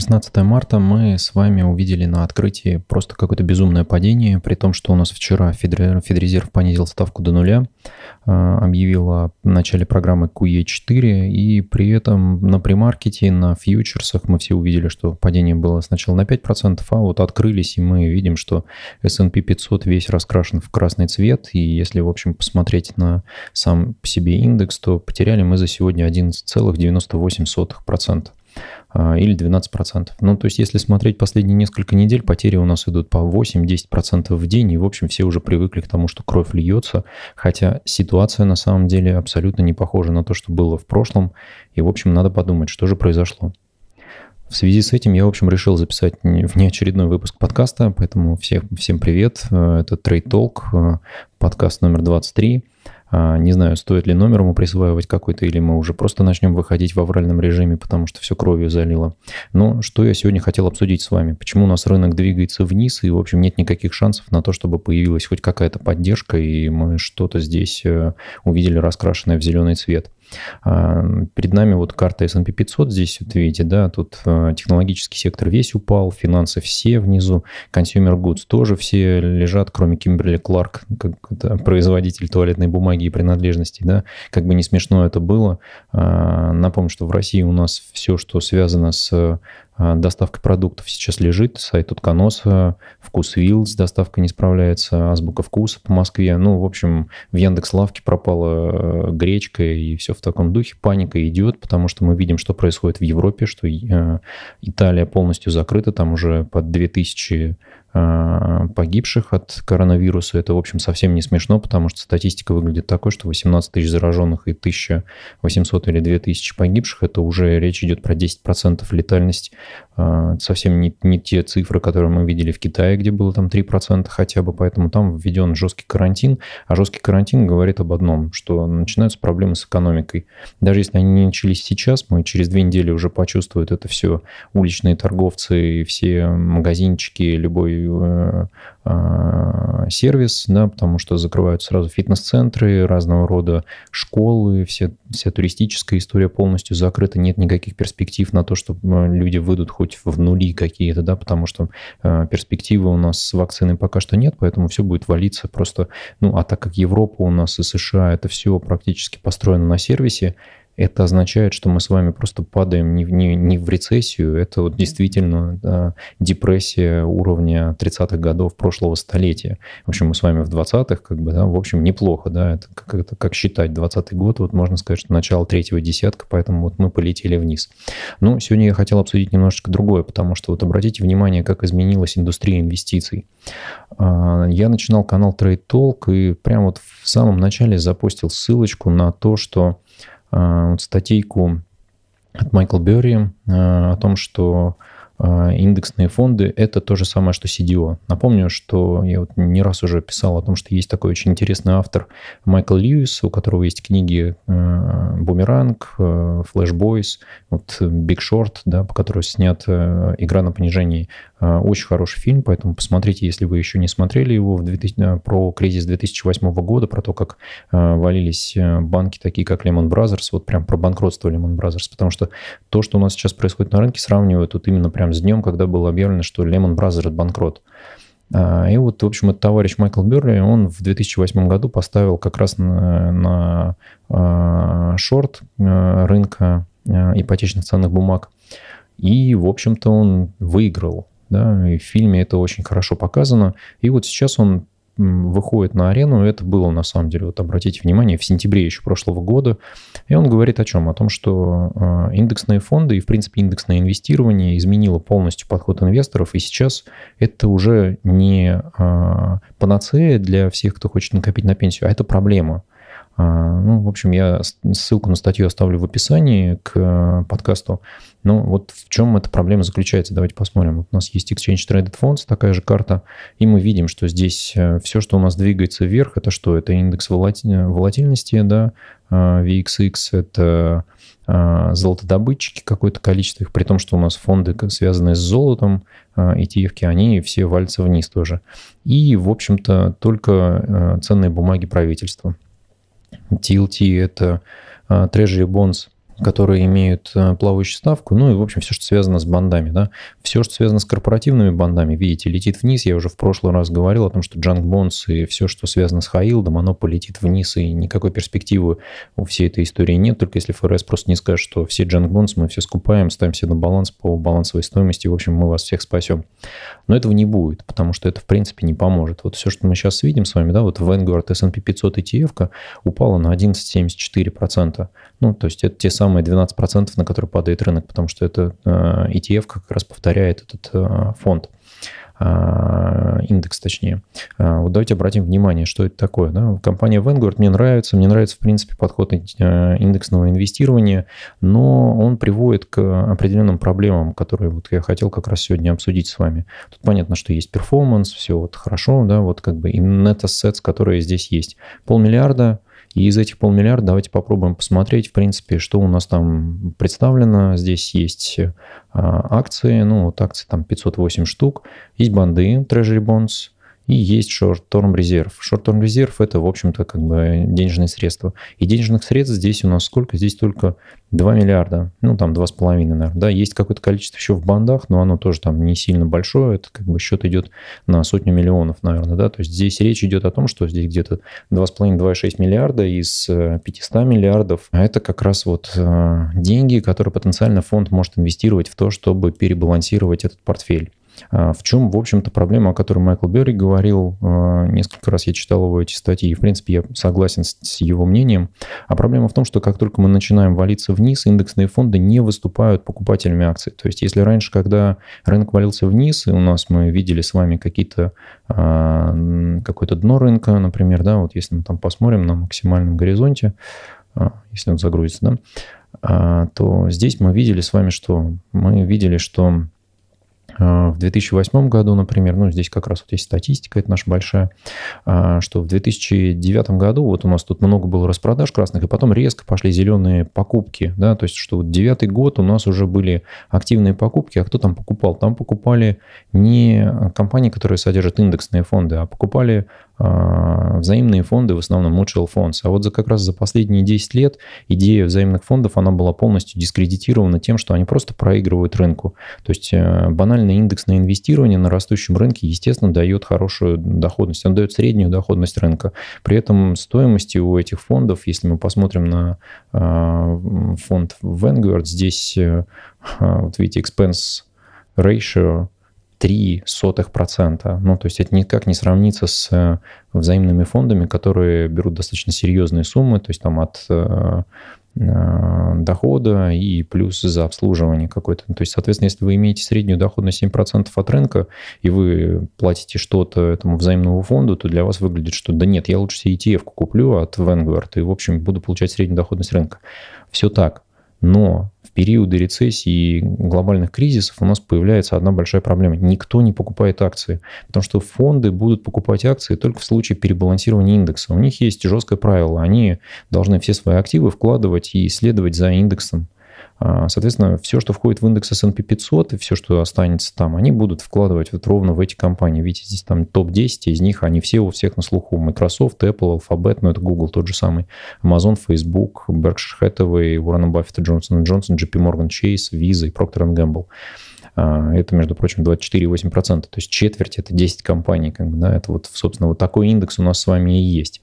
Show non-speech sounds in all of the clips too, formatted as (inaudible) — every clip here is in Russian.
16 марта мы с вами увидели на открытии просто какое-то безумное падение, при том, что у нас вчера Федрезерв понизил ставку до нуля, а, объявил о начале программы QE4, и при этом на премаркете, на фьючерсах мы все увидели, что падение было сначала на 5%, а вот открылись, и мы видим, что S&P 500 весь раскрашен в красный цвет, и если, в общем, посмотреть на сам по себе индекс, то потеряли мы за сегодня 11,98%. А, или 12%. Ну, то есть, если смотреть последние несколько недель, потери у нас идут по 8-10% в день, и, в общем, все уже привыкли к тому, что кровь льется, хотя ситуация на самом деле абсолютно не похожа на то, что было в прошлом, и, в общем, надо подумать, что же произошло. В связи с этим я, в общем, решил записать внеочередной (laughs) выпуск подкаста, поэтому всех, всем привет. Это Trade Talk, подкаст номер 23. А, не знаю, стоит ли номер ему присваивать какой-то, или мы уже просто начнем выходить в авральном режиме, потому что все кровью залило. Но что я сегодня хотел обсудить с вами? Почему у нас рынок двигается вниз, и, в общем, нет никаких шансов на то, чтобы появилась хоть какая-то поддержка, и мы что-то здесь э, увидели раскрашенное в зеленый цвет. А, перед нами вот карта S&P 500, здесь вот видите, да, тут а, технологический сектор весь упал, финансы все внизу, consumer goods тоже все лежат, кроме Кимберли Кларк, как это (laughs) производитель туалетной бумаги и принадлежностей, да, как бы не смешно это было. А, напомню, что в России у нас все, что связано с доставка продуктов сейчас лежит, сайт Утконоса, Вкусвилл с доставкой не справляется, Азбука Вкуса по Москве. Ну, в общем, в Яндекс Лавке пропала э, гречка, и все в таком духе. Паника идет, потому что мы видим, что происходит в Европе, что э, Италия полностью закрыта, там уже под 2000 а, погибших от коронавируса. Это, в общем, совсем не смешно, потому что статистика выглядит такой, что 18 тысяч зараженных и 1800 или 2000 погибших, это уже речь идет про 10% летальность. А, совсем не, не те цифры, которые мы видели в Китае, где было там 3% хотя бы, поэтому там введен жесткий карантин. А жесткий карантин говорит об одном, что начинаются проблемы с экономикой. Даже если они не начались сейчас, мы через две недели уже почувствуют это все уличные торговцы, все магазинчики, любой Э, э, сервис, да, потому что закрывают сразу фитнес-центры, разного рода школы, все, вся туристическая история полностью закрыта, нет никаких перспектив на то, что э, люди выйдут хоть в нули какие-то, да, потому что перспективы у нас с вакциной пока что нет, поэтому все будет валиться просто, ну, а так как Европа у нас и США, это все практически построено на сервисе, это означает, что мы с вами просто падаем не, не, не в рецессию, это вот действительно да, депрессия уровня 30-х годов прошлого столетия. В общем, мы с вами в 20-х, как бы, да, в общем, неплохо, да, это как, это как считать 20-й год, вот можно сказать, что начало третьего десятка, поэтому вот мы полетели вниз. Ну, сегодня я хотел обсудить немножечко другое, потому что вот обратите внимание, как изменилась индустрия инвестиций. А, я начинал канал Trade Talk и прямо вот в самом начале запустил ссылочку на то, что статейку от Майкла Берри а, о том, что индексные фонды – это то же самое, что CDO. Напомню, что я вот не раз уже писал о том, что есть такой очень интересный автор Майкл Льюис, у которого есть книги э, «Бумеранг», э, «Флэш Бойс», вот «Биг Шорт», да, по которой снят «Игра на понижении». Очень хороший фильм, поэтому посмотрите, если вы еще не смотрели его, в 2000, про кризис 2008 года, про то, как валились банки такие, как Lehman Brothers, вот прям про банкротство Lehman Brothers, потому что то, что у нас сейчас происходит на рынке, сравнивают вот именно прям прям с днем, когда было объявлено, что Lehman Brothers банкрот. А, и вот, в общем, этот товарищ Майкл Берли, он в 2008 году поставил как раз на, на а, шорт а, рынка ипотечных ценных бумаг. И, в общем-то, он выиграл. Да, и в фильме это очень хорошо показано. И вот сейчас он выходит на арену, это было на самом деле, вот обратите внимание, в сентябре еще прошлого года, и он говорит о чем? О том, что а, индексные фонды и, в принципе, индексное инвестирование изменило полностью подход инвесторов, и сейчас это уже не а, панацея для всех, кто хочет накопить на пенсию, а это проблема. А, ну, в общем, я ссылку на статью оставлю в описании к э, подкасту. Ну, вот в чем эта проблема заключается, давайте посмотрим. Вот у нас есть Exchange Traded Funds, такая же карта, и мы видим, что здесь э, все, что у нас двигается вверх, это что? Это индекс волатильности, да, а, VXX, это а, золотодобытчики, какое-то количество их, при том, что у нас фонды, связанные с золотом, ETF, они все валятся вниз тоже. И, в общем-то, только ценные бумаги правительства. TLT – это а, Treasury Bonds которые имеют э, плавающую ставку, ну и, в общем, все, что связано с бандами, да. Все, что связано с корпоративными бандами, видите, летит вниз. Я уже в прошлый раз говорил о том, что Junk Bonds и все, что связано с Хаилдом, оно полетит вниз, и никакой перспективы у всей этой истории нет, только если ФРС просто не скажет, что все Junk Bonds мы все скупаем, ставим все на баланс по балансовой стоимости, в общем, мы вас всех спасем. Но этого не будет, потому что это, в принципе, не поможет. Вот все, что мы сейчас видим с вами, да, вот Vanguard S&P 500 ETF упала на 11,74%. Ну, то есть это те самые 12%, на которые падает рынок, потому что это э, ETF как раз повторяет этот э, фонд э, индекс точнее. Вот давайте обратим внимание, что это такое. Да? Компания Vanguard мне нравится, мне нравится, в принципе, подход индексного инвестирования, но он приводит к определенным проблемам, которые вот я хотел как раз сегодня обсудить с вами. Тут понятно, что есть перформанс, все вот хорошо, да, вот как бы и net assets, которые здесь есть. Полмиллиарда и из этих полмиллиарда давайте попробуем посмотреть, в принципе, что у нас там представлено. Здесь есть а, акции, ну вот акции там 508 штук, есть банды, Treasury Bonds, и есть short-term резерв. Short-term резерв – это, в общем-то, как бы денежные средства. И денежных средств здесь у нас сколько? Здесь только 2 миллиарда, ну там 2,5, наверное. Да, есть какое-то количество еще в бандах, но оно тоже там не сильно большое. Это как бы счет идет на сотню миллионов, наверное. Да? То есть здесь речь идет о том, что здесь где-то 2,5-2,6 миллиарда из 500 э, миллиардов. А это как раз вот э, деньги, которые потенциально фонд может инвестировать в то, чтобы перебалансировать этот портфель. А, в чем, в общем-то, проблема, о которой Майкл Берри говорил, а, несколько раз я читал его эти статьи, и, в принципе, я согласен с его мнением. А проблема в том, что как только мы начинаем валиться вниз, индексные фонды не выступают покупателями акций. То есть, если раньше, когда рынок валился вниз, и у нас мы видели с вами какие-то а, какое-то дно рынка, например, да, вот если мы там посмотрим на максимальном горизонте, если он загрузится, да, то здесь мы видели с вами, что мы видели, что в 2008 году, например, ну, здесь как раз вот есть статистика, это наша большая, а, что в 2009 году вот у нас тут много было распродаж красных, и потом резко пошли зеленые покупки, да, то есть что вот девятый год у нас уже были активные покупки, а кто там покупал? Там покупали не компании, которые содержат индексные фонды, а покупали а, взаимные фонды, в основном mutual funds. А вот за как раз за последние 10 лет идея взаимных фондов, она была полностью дискредитирована тем, что они просто проигрывают рынку. То есть э, банальное индексное инвестирование на растущем рынке, естественно, дает хорошую доходность. Он дает среднюю доходность рынка. При этом стоимости у этих фондов, если мы посмотрим на а, фонд Vanguard, здесь, э, (laughs) вот видите, expense ratio 0,03%. Ну, то есть это никак не сравнится с э, взаимными фондами, которые берут достаточно серьезные суммы, то есть там от э, э, дохода и плюс за обслуживание какое-то. То есть, соответственно, если вы имеете среднюю доходность 7% от рынка, и вы платите что-то этому взаимному фонду, то для вас выглядит, что да нет, я лучше себе ETF куплю от Vanguard и, в общем, буду получать среднюю доходность рынка. Все так. Но в периоды рецессии и глобальных кризисов у нас появляется одна большая проблема. Никто не покупает акции, потому что фонды будут покупать акции только в случае перебалансирования индекса. У них есть жесткое правило. Они должны все свои активы вкладывать и следовать за индексом. А, соответственно, все, что входит в индекс S&P 500 и все, что останется там, они будут вкладывать вот ровно в эти компании. Видите, здесь там топ-10, из них они все у всех на слуху. Microsoft, Apple, Alphabet, ну это Google тот же самый, Amazon, Facebook, Berkshire Hathaway, Warren Buffett, Johnson Johnson, JP Morgan Chase, Visa и Procter Gamble. А, это, между прочим, 24,8%. То есть четверть – это 10 компаний. Как бы, да, это вот, собственно, вот такой индекс у нас с вами и есть.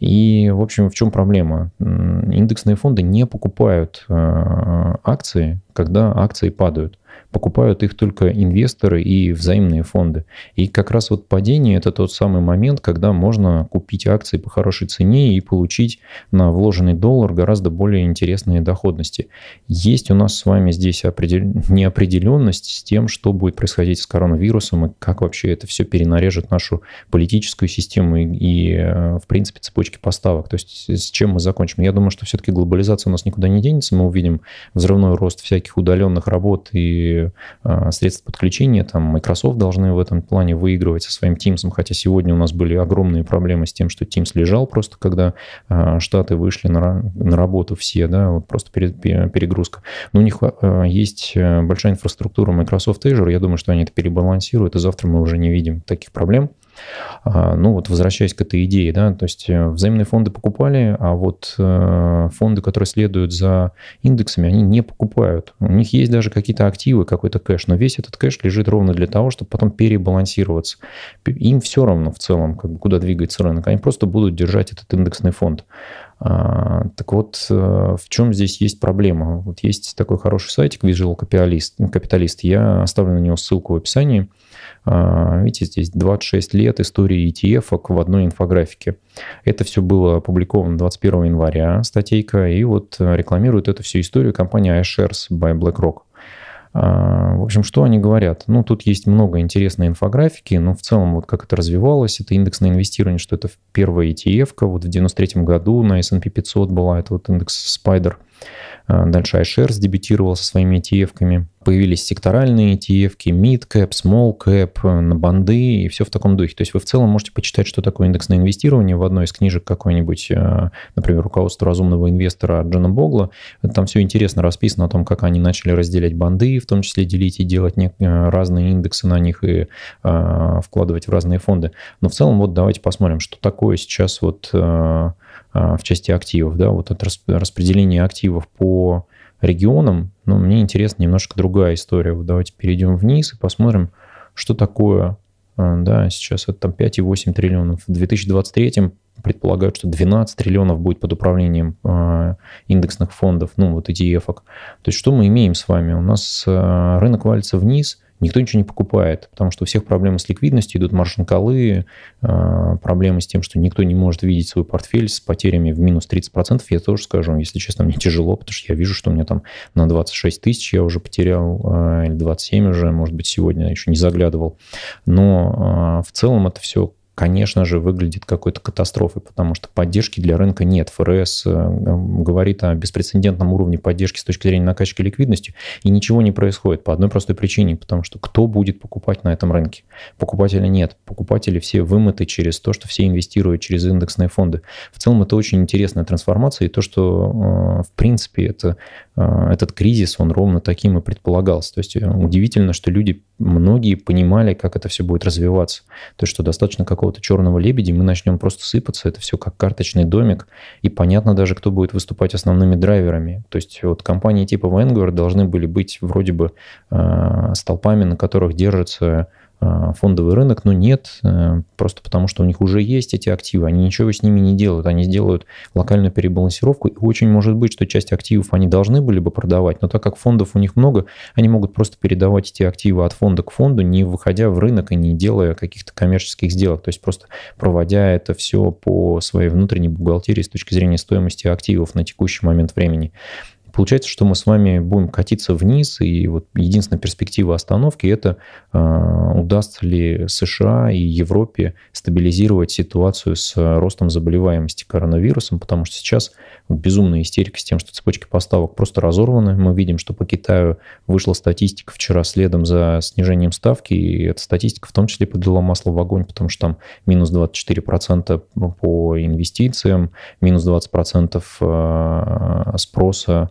И, в общем, в чем проблема? Индексные фонды не покупают а, акции, когда акции падают покупают их только инвесторы и взаимные фонды. И как раз вот падение – это тот самый момент, когда можно купить акции по хорошей цене и получить на вложенный доллар гораздо более интересные доходности. Есть у нас с вами здесь определ... неопределенность с тем, что будет происходить с коронавирусом и как вообще это все перенарежет нашу политическую систему и, и э, в принципе, цепочки поставок. То есть с чем мы закончим? Я думаю, что все-таки глобализация у нас никуда не денется. Мы увидим взрывной рост всяких удаленных работ и а, средств подключения. Там Microsoft должны в этом плане выигрывать со своим Teams, хотя сегодня у нас были огромные проблемы с тем, что Teams лежал просто, когда а, штаты вышли на, на работу все, да, вот просто перегрузка. Но у них а, есть большая инфраструктура Microsoft Azure, я думаю, что они это перебалансируют, и завтра мы уже не видим таких проблем. А, ну вот возвращаясь к этой идее, да, то есть э, взаимные фонды покупали, а вот э, фонды, которые следуют за индексами, они не покупают. У них есть даже какие-то активы, какой-то кэш, но весь этот кэш лежит ровно для того, чтобы потом перебалансироваться. Им все равно в целом, как бы, куда двигается рынок. Они просто будут держать этот индексный фонд. А, так вот, э, в чем здесь есть проблема? Вот есть такой хороший сайтик Visual Capitalist. Я оставлю на него ссылку в описании. А, видите, здесь 26 лет истории ETF в одной инфографике. Это все было опубликовано 21 января, статейка, и вот рекламирует эту всю историю компания iShares by BlackRock. А, в общем, что они говорят? Ну, тут есть много интересной инфографики, но в целом вот как это развивалось, это индексное инвестирование, что это первая ETF, вот в 93 году на S&P 500 была, это вот индекс Spider – а, дальше iShares дебютировал со своими ETF-ками. Появились секторальные ETF, mid-cap, small-cap, на банды и все в таком духе. То есть вы в целом можете почитать, что такое индексное инвестирование в одной из книжек какой-нибудь, а, например, «Руководство разумного инвестора» Джона Богла. Там все интересно расписано о том, как они начали разделять банды, в том числе делить и делать а, разные индексы на них и вкладывать в разные фонды. Но в целом вот давайте посмотрим, что такое сейчас вот в части активов, да, вот это распределение активов по регионам, но мне интересна немножко другая история. Вот давайте перейдем вниз и посмотрим, что такое, а, да, сейчас это там 5,8 триллионов. В 2023 предполагают, что 12 триллионов будет под управлением э, индексных фондов, ну вот ETF. -ок. То есть что мы имеем с вами? У нас э, рынок валится вниз, никто ничего не покупает, потому что у всех проблемы с ликвидностью, идут маржин-колы, а, проблемы с тем, что никто не может видеть свой портфель с потерями в минус 30%. Я тоже скажу, если честно, мне тяжело, потому что я вижу, что у меня там на 26 тысяч я уже потерял, а, или 27 уже, может быть, сегодня еще не заглядывал. Но а, в целом это все конечно же, выглядит какой-то катастрофой, потому что поддержки для рынка нет. ФРС э, говорит о беспрецедентном уровне поддержки с точки зрения накачки ликвидности, и ничего не происходит по одной простой причине, потому что кто будет покупать на этом рынке? Покупателя нет. Покупатели все вымыты через то, что все инвестируют через индексные фонды. В целом это очень интересная трансформация, и то, что, э, в принципе, это, этот кризис, он ровно таким и предполагался. То есть удивительно, что люди, многие понимали, как это все будет развиваться. То есть что достаточно какого какого-то черного лебедя, мы начнем просто сыпаться, это все как карточный домик, и понятно даже, кто будет выступать основными драйверами. То есть вот компании типа Vanguard должны были быть вроде бы э, столпами, на которых держится а, фондовый рынок, но нет, э, просто потому что у них уже есть эти активы, они ничего с ними не делают, они сделают локальную перебалансировку, и очень может быть, что часть активов они должны были бы продавать, но так как фондов у них много, они могут просто передавать эти активы от фонда к фонду, не выходя в рынок и не делая каких-то коммерческих сделок, то есть просто проводя это все по своей внутренней бухгалтерии с точки зрения стоимости активов на текущий момент времени. Получается, что мы с вами будем катиться вниз, и вот единственная перспектива остановки – это э, удастся ли США и Европе стабилизировать ситуацию с ростом заболеваемости коронавирусом, потому что сейчас безумная истерика с тем, что цепочки поставок просто разорваны. Мы видим, что по Китаю вышла статистика вчера следом за снижением ставки, и эта статистика в том числе подлила масло в огонь, потому что там минус 24% по инвестициям, минус 20% э, спроса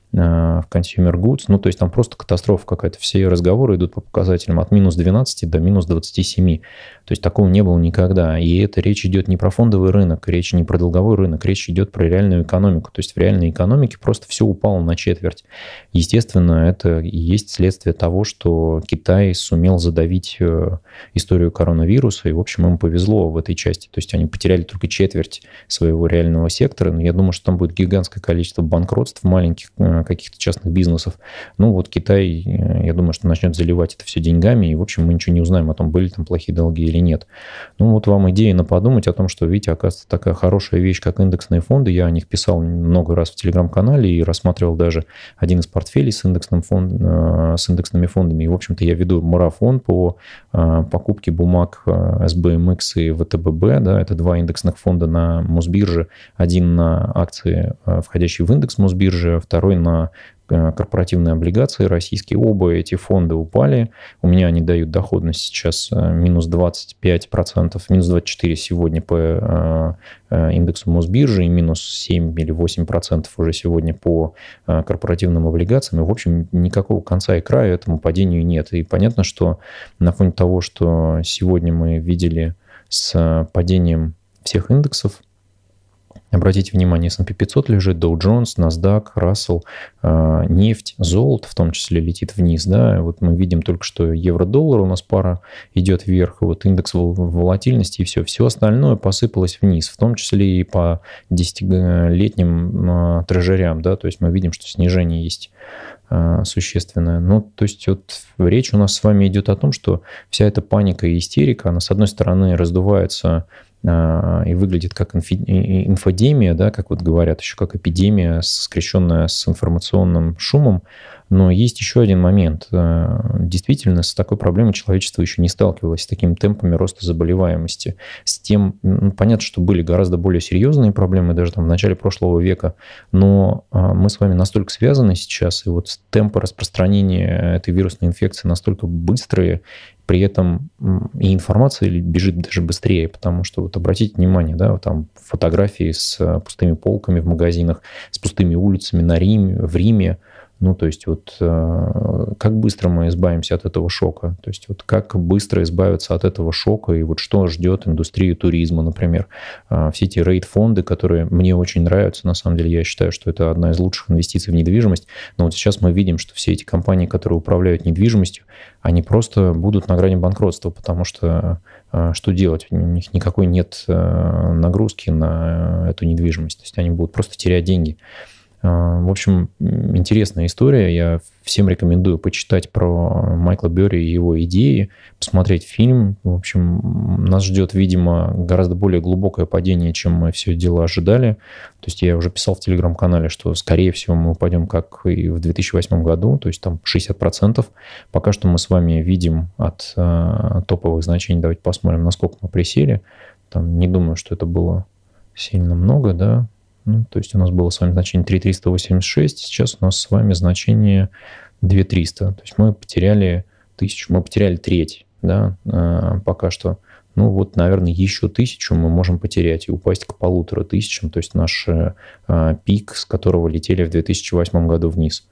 в consumer goods, ну, то есть там просто катастрофа какая-то. Все разговоры идут по показателям от минус 12 до минус 27. То есть такого не было никогда. И это речь идет не про фондовый рынок, речь не про долговой рынок, речь идет про реальную экономику. То есть в реальной экономике просто все упало на четверть. Естественно, это и есть следствие того, что Китай сумел задавить э, историю коронавируса, и, в общем, им повезло в этой части. То есть они потеряли только четверть своего реального сектора, но я думаю, что там будет гигантское количество банкротств маленьких э, каких-то частных бизнесов. Ну вот Китай, э, я думаю, что начнет заливать это все деньгами, и, в общем, мы ничего не узнаем о том, были там плохие долги или нет. Ну вот вам идея на подумать о том, что, видите, оказывается, такая хорошая вещь, как индексные фонды. Я о них писал много раз в Телеграм-канале и рассматривал даже один из портфелей с, индексным фонд, э, с индексными фондами. И, в общем-то, я веду марафон по э, покупке бумаг SBMX и ВТББ. Да, это два индексных фонда на Мосбирже. Один на акции, входящие в индекс Мосбиржи, второй на на э, корпоративные облигации российские. Оба эти фонды упали. У меня они дают доходность сейчас э, минус 25%, минус 24% сегодня по э, индексу Мосбиржи и минус 7 или 8% уже сегодня по корпоративным облигациям. И, в общем, никакого конца и края этому падению нет. И понятно, что на фоне того, что сегодня мы видели с падением всех индексов, Обратите внимание, S&P 500 лежит, Dow Jones, NASDAQ, Russell, э, нефть, золото в том числе летит вниз. Да? Вот мы видим только, что евро-доллар у нас пара идет вверх, вот индекс волатильности и все. Все остальное посыпалось вниз, в том числе и по десятилетним э, трежерям. Да? То есть мы видим, что снижение есть э, существенное. Ну, то есть вот речь у нас с вами идет о том, что вся эта паника и истерика, она с одной стороны раздувается и выглядит как инфодемия, да, как вот говорят, еще как эпидемия, скрещенная с информационным шумом. Но есть еще один момент. А, действительно, с такой проблемой человечество еще не сталкивалось, с такими темпами роста заболеваемости. С тем, ну, понятно, что были гораздо более серьезные проблемы даже там в начале прошлого века, но а, мы с вами настолько связаны сейчас, и вот темпы распространения этой вирусной инфекции настолько быстрые, при этом и информация бежит даже быстрее, потому что вот обратите внимание, да, вот там фотографии с э, пустыми полками в магазинах, с пустыми улицами на Риме, в Риме, ну, то есть вот э, как быстро мы избавимся от этого шока? То есть вот как быстро избавиться от этого шока и вот что ждет индустрию туризма, например. Э, все эти рейд-фонды, которые мне очень нравятся, на самом деле я считаю, что это одна из лучших инвестиций в недвижимость. Но вот сейчас мы видим, что все эти компании, которые управляют недвижимостью, они просто будут на грани банкротства, потому что э, что делать? У них никакой нет нагрузки на эту недвижимость. То есть они будут просто терять деньги. А, в общем, интересная история. Я всем рекомендую почитать про Майкла Берри и его идеи, посмотреть фильм. В общем, нас ждет, видимо, гораздо более глубокое падение, чем мы все дело ожидали. То есть я уже писал в телеграм-канале, что, скорее всего, мы упадем как и в 2008 году, то есть там 60%. Пока что мы с вами видим от э, топовых значений. Давайте посмотрим, насколько мы присели. Там не думаю, что это было сильно много, да, ну, то есть у нас было с вами значение 3386, сейчас у нас с вами значение 2300. То есть мы потеряли тысячу, мы потеряли треть, да, а, пока что. Ну вот, наверное, еще тысячу мы можем потерять и упасть к полутора тысячам, то есть наш э, пик, с которого летели в 2008 году вниз.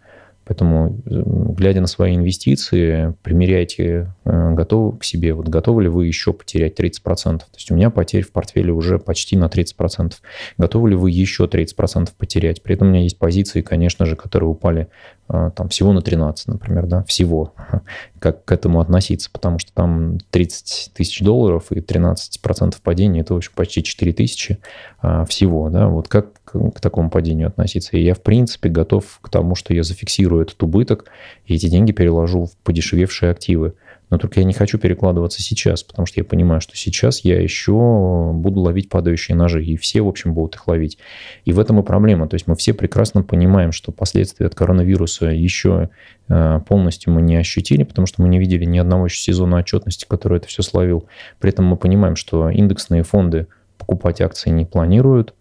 Поэтому, глядя на свои инвестиции, примеряйте, э, готовы к себе, вот готовы ли вы еще потерять 30%. То есть у меня потерь в портфеле уже почти на 30%. Готовы ли вы еще 30% потерять? При этом у меня есть позиции, конечно же, которые упали э, там всего на 13, например, да, всего. (laughs) Как к этому относиться? Потому что там 30 тысяч долларов и 13% падения, это, в почти 4 тысячи э, всего, да. Вот как к такому падению относиться. И я, в принципе, готов к тому, что я зафиксирую этот убыток, и эти деньги переложу в подешевевшие активы. Но только я не хочу перекладываться сейчас, потому что я понимаю, что сейчас я еще буду ловить падающие ножи, и все, в общем, будут их ловить. И в этом и проблема. То есть мы все прекрасно понимаем, что последствия от коронавируса еще э, полностью мы не ощутили, потому что мы не видели ни одного еще сезона отчетности, который это все словил. При этом мы понимаем, что индексные фонды покупать акции не планируют,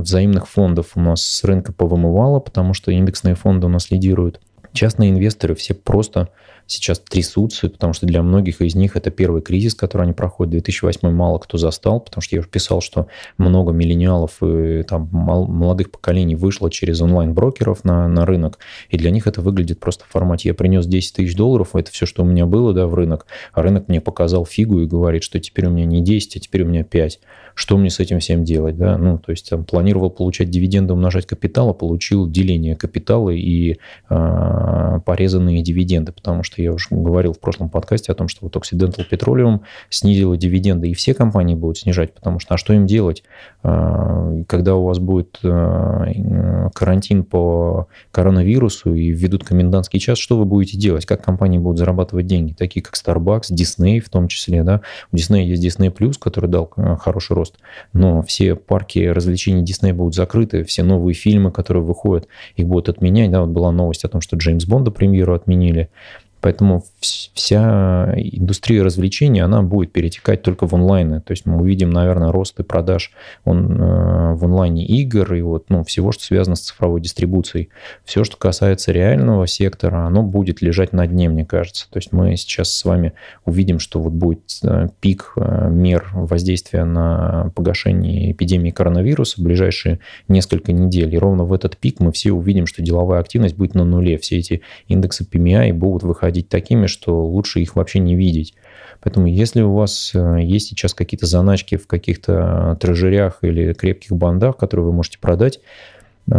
взаимных фондов у нас с рынка повымывало, потому что индексные фонды у нас лидируют. Частные инвесторы все просто сейчас трясутся, потому что для многих из них это первый кризис, который они проходят. 2008 мало кто застал, потому что я уже писал, что много миллениалов и там молодых поколений вышло через онлайн-брокеров на, на рынок, и для них это выглядит просто в формате «я принес 10 тысяч долларов, это все, что у меня было да, в рынок, а рынок мне показал фигу и говорит, что теперь у меня не 10, а теперь у меня 5. Что мне с этим всем делать? Да? Ну, то есть там, планировал получать дивиденды, умножать капитал, а получил деление капитала и э, порезанные дивиденды, потому что я уже говорил в прошлом подкасте о том, что вот Occidental Petroleum снизила дивиденды, и все компании будут снижать, потому что а что им делать, а, когда у вас будет а, карантин по коронавирусу и введут комендантский час, что вы будете делать, как компании будут зарабатывать деньги, такие как Starbucks, Disney в том числе, да, у Disney есть Disney Plus, который дал а, хороший рост, но все парки развлечений Disney будут закрыты, все новые фильмы, которые выходят, их будут отменять, да, вот была новость о том, что Джеймс Бонда премьеру отменили, Поэтому вся индустрия развлечений, она будет перетекать только в онлайн. То есть мы увидим, наверное, рост и продаж он, э, в онлайне игр и вот, ну, всего, что связано с цифровой дистрибуцией. Все, что касается реального сектора, оно будет лежать на дне, мне кажется. То есть мы сейчас с вами увидим, что вот будет э, пик э, мер воздействия на погашение эпидемии коронавируса в ближайшие несколько недель. И ровно в этот пик мы все увидим, что деловая активность будет на нуле. Все эти индексы PMI будут выходить такими, что лучше их вообще не видеть. Поэтому если у вас э, есть сейчас какие-то заначки в каких-то трежерях или крепких бандах, которые вы можете продать, э,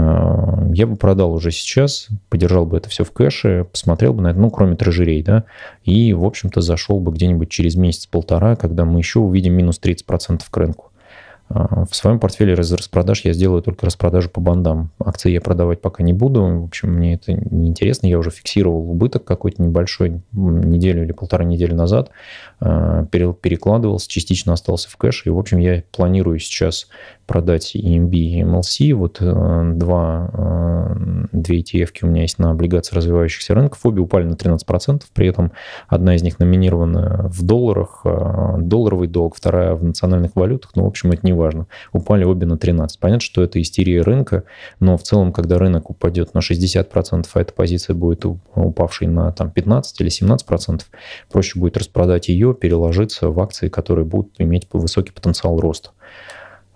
я бы продал уже сейчас, подержал бы это все в кэше, посмотрел бы на это, ну, кроме трежерей, да, и, в общем-то, зашел бы где-нибудь через месяц-полтора, когда мы еще увидим минус 30% к рынку. А, в своем портфеле из распродаж я сделаю только распродажу по бандам. Акции я продавать пока не буду. В общем, мне это не интересно. Я уже фиксировал убыток какой-то небольшой неделю или полтора недели назад. А, перекладывался, частично остался в кэш. И, в общем, я планирую сейчас продать EMB и MLC. Вот э, два, э, две ETF у меня есть на облигации развивающихся рынков. Обе упали на 13%. При этом одна из них номинирована в долларах, э, долларовый долг, вторая в национальных валютах. Ну, в общем, это не важно. Упали обе на 13%. Понятно, что это истерия рынка, но в целом, когда рынок упадет на 60%, а эта позиция будет упавшей на там, 15 или 17%, проще будет распродать ее, переложиться в акции, которые будут иметь высокий потенциал роста.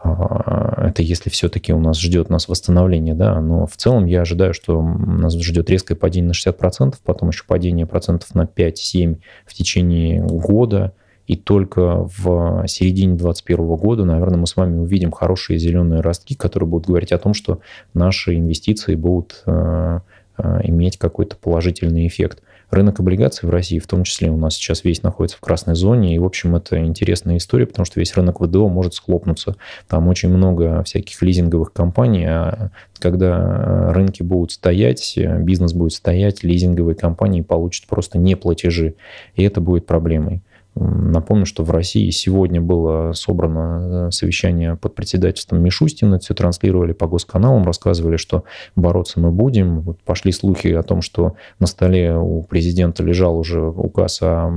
А, это если все-таки у нас ждет нас восстановление, да, но в целом я ожидаю, что нас ждет резкое падение на 60%, потом еще падение процентов на 5-7 в течение года, и только в середине 2021 года, наверное, мы с вами увидим хорошие зеленые ростки, которые будут говорить о том, что наши инвестиции будут э, э, иметь какой-то положительный эффект. Рынок облигаций в России, в том числе, у нас сейчас весь находится в красной зоне, и, в общем, это интересная история, потому что весь рынок ВДО может схлопнуться. Там очень много всяких лизинговых компаний, а когда рынки будут стоять, бизнес будет стоять, лизинговые компании получат просто неплатежи, и это будет проблемой. Напомню, что в России сегодня было собрано э, совещание под председательством Мишустина, все транслировали по госканалам, рассказывали, что бороться мы будем. Вот пошли слухи о том, что на столе у президента лежал уже указ о,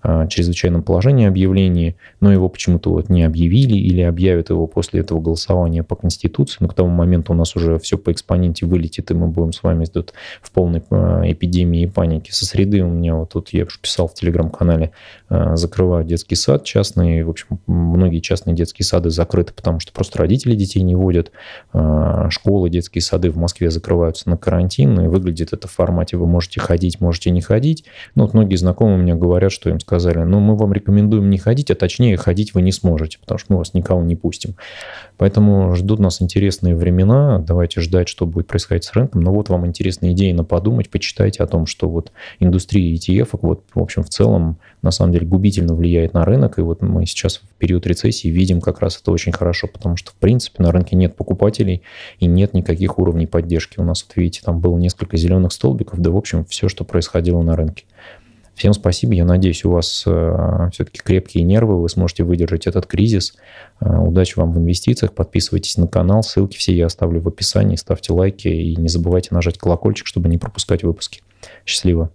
о чрезвычайном положении объявлении, но его почему-то вот не объявили или объявят его после этого голосования по Конституции. Но к тому моменту у нас уже все по экспоненте вылетит, и мы будем с вами тут в полной э, эпидемии и панике. Со среды у меня вот тут, я писал в телеграм-канале, закрывают детский сад частный. В общем, многие частные детские сады закрыты, потому что просто родители детей не водят. Э, школы, детские сады в Москве закрываются на карантин, и выглядит это в формате вы можете ходить, можете не ходить. Ну, вот многие знакомые мне говорят, что им сказали, ну, мы вам рекомендуем не ходить, а точнее ходить вы не сможете, потому что мы вас никого не пустим. Поэтому ждут нас интересные времена. Давайте ждать, что будет происходить с рынком. Но вот вам интересные идеи на подумать, почитайте о том, что вот индустрия ETF, вот, в общем, в целом, на самом деле, губительно влияет на рынок. И вот мы сейчас в период рецессии видим как раз это очень хорошо, потому что, в принципе, на рынке нет покупателей и нет никаких уровней поддержки. У нас, вот видите, там было несколько зеленых столбиков, да, в общем, все, что происходило на рынке. Всем спасибо. Я надеюсь, у вас э, все-таки крепкие нервы, вы сможете выдержать этот кризис. Э, удачи вам в инвестициях. Подписывайтесь на канал. Ссылки все я оставлю в описании. Ставьте лайки и не забывайте нажать колокольчик, чтобы не пропускать выпуски. Счастливо.